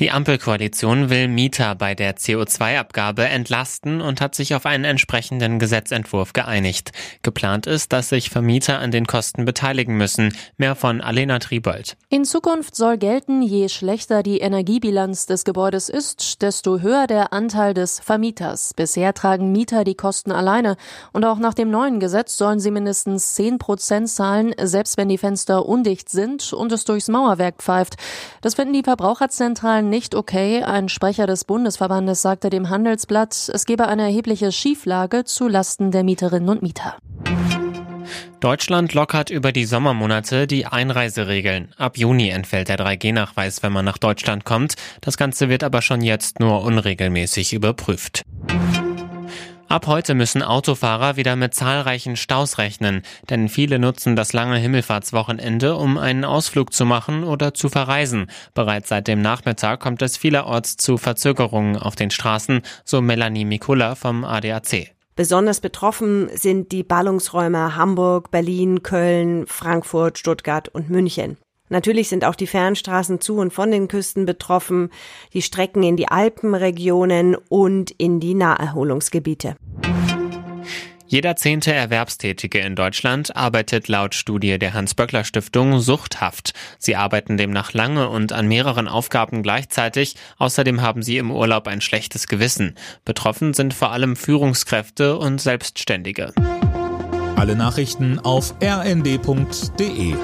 Die Ampelkoalition will Mieter bei der CO2-Abgabe entlasten und hat sich auf einen entsprechenden Gesetzentwurf geeinigt. Geplant ist, dass sich Vermieter an den Kosten beteiligen müssen. Mehr von Alena Triebold. In Zukunft soll gelten, je schlechter die Energiebilanz des Gebäudes ist, desto höher der Anteil des Vermieters. Bisher tragen Mieter die Kosten alleine und auch nach dem neuen Gesetz sollen sie mindestens 10 Prozent zahlen, selbst wenn die Fenster undicht sind und es durchs Mauerwerk pfeift. Das finden die Verbraucherzentralen nicht okay. Ein Sprecher des Bundesverbandes sagte dem Handelsblatt, es gebe eine erhebliche Schieflage zu Lasten der Mieterinnen und Mieter. Deutschland lockert über die Sommermonate die Einreiseregeln. Ab Juni entfällt der 3G-Nachweis, wenn man nach Deutschland kommt. Das Ganze wird aber schon jetzt nur unregelmäßig überprüft. Ab heute müssen Autofahrer wieder mit zahlreichen Staus rechnen, denn viele nutzen das lange Himmelfahrtswochenende, um einen Ausflug zu machen oder zu verreisen. Bereits seit dem Nachmittag kommt es vielerorts zu Verzögerungen auf den Straßen, so Melanie Mikula vom ADAC. Besonders betroffen sind die Ballungsräume Hamburg, Berlin, Köln, Frankfurt, Stuttgart und München. Natürlich sind auch die Fernstraßen zu und von den Küsten betroffen, die Strecken in die Alpenregionen und in die Naherholungsgebiete. Jeder zehnte Erwerbstätige in Deutschland arbeitet laut Studie der Hans-Böckler-Stiftung suchthaft. Sie arbeiten demnach lange und an mehreren Aufgaben gleichzeitig. Außerdem haben sie im Urlaub ein schlechtes Gewissen. Betroffen sind vor allem Führungskräfte und Selbstständige. Alle Nachrichten auf rnd.de